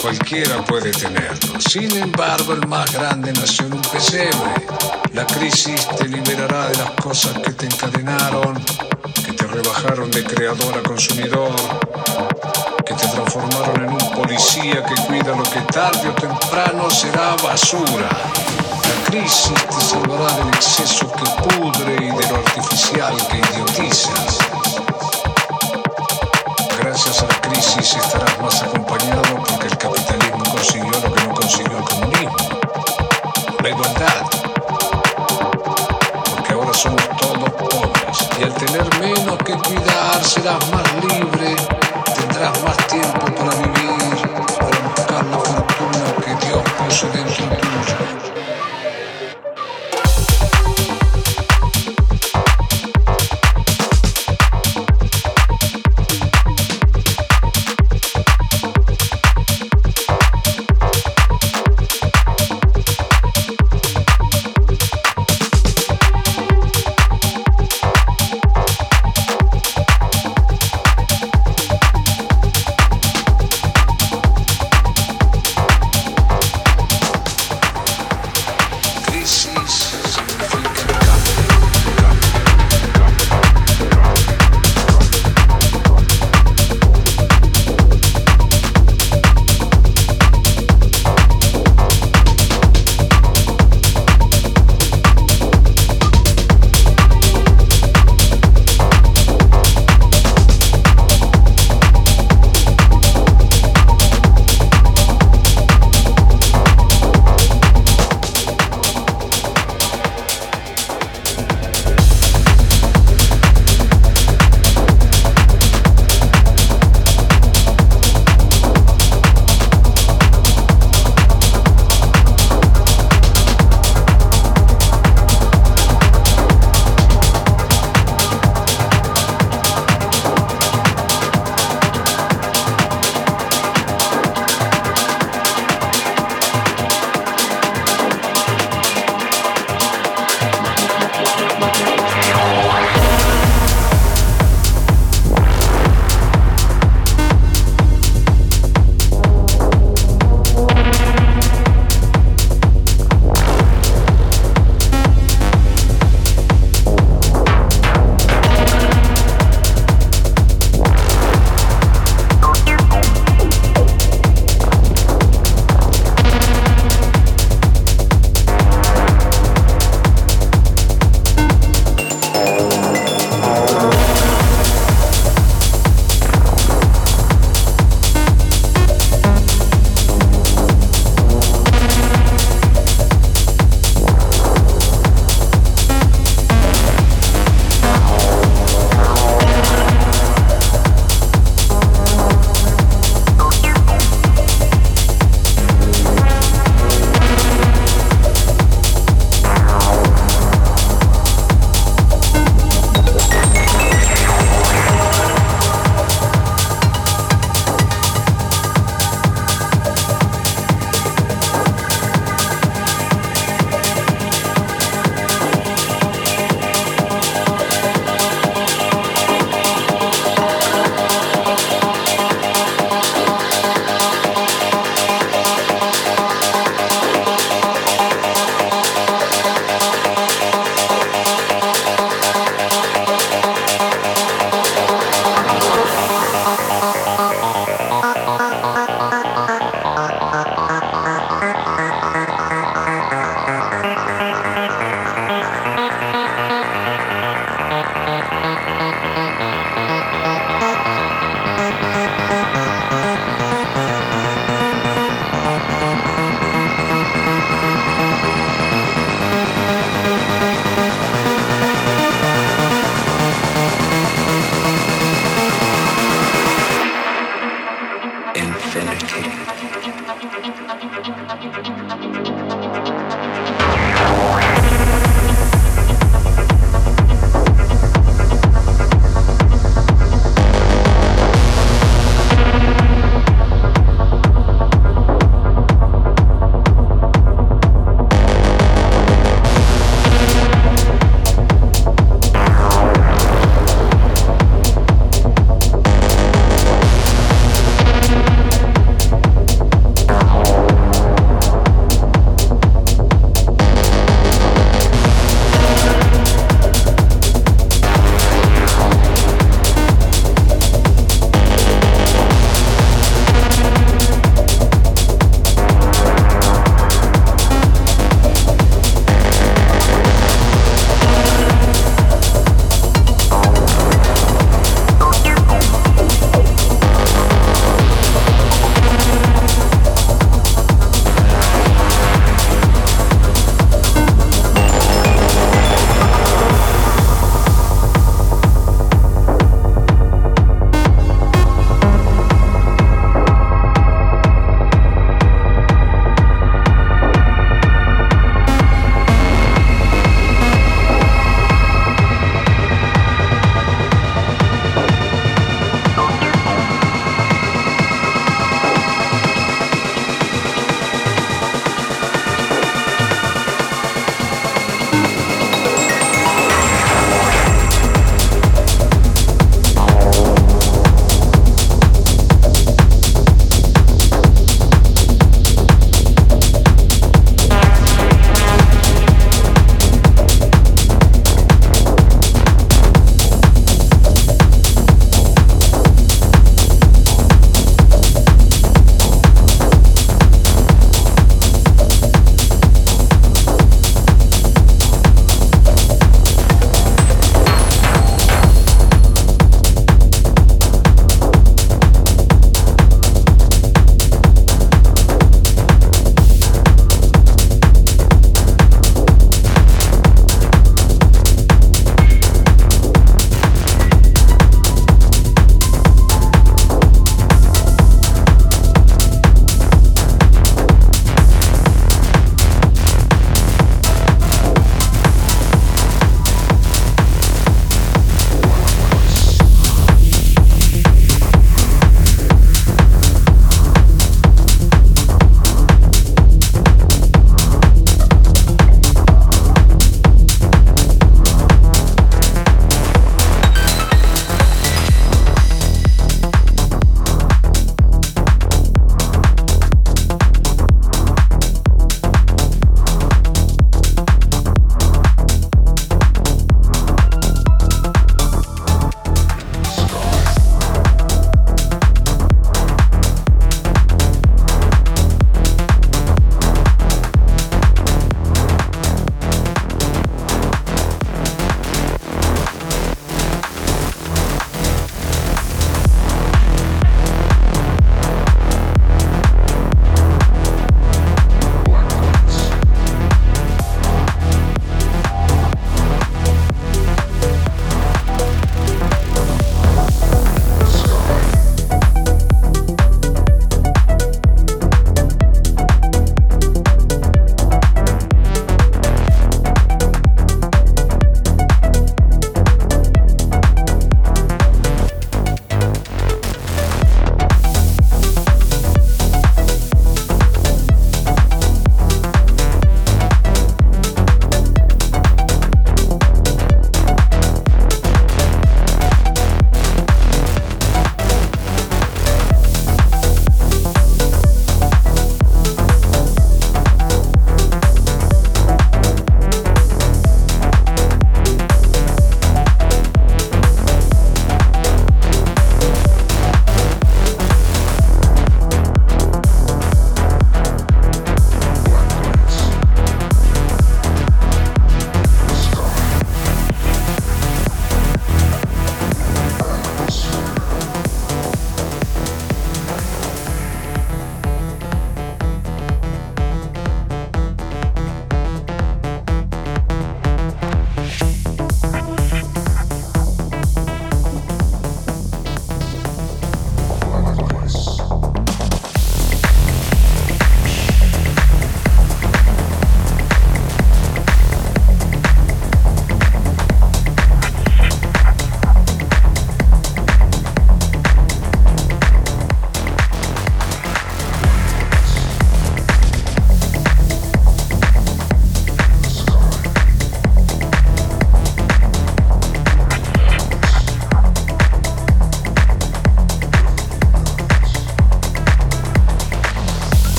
cualquiera puede tenerlo. Sin embargo, el más grande nació en un pesebre. La crisis te liberará de las cosas que te encadenaron, que te rebajaron de creador a consumidor, que te transformaron en un policía que cuida lo que tarde o temprano será basura. La crisis te salvará del exceso que pudre y de lo artificial que idiotizas. Crisis estarás más acompañado porque el capitalismo consiguió lo que no consiguió el comunismo. La igualdad. Porque ahora somos todos pobres. Y al tener menos que cuidar serás más libre,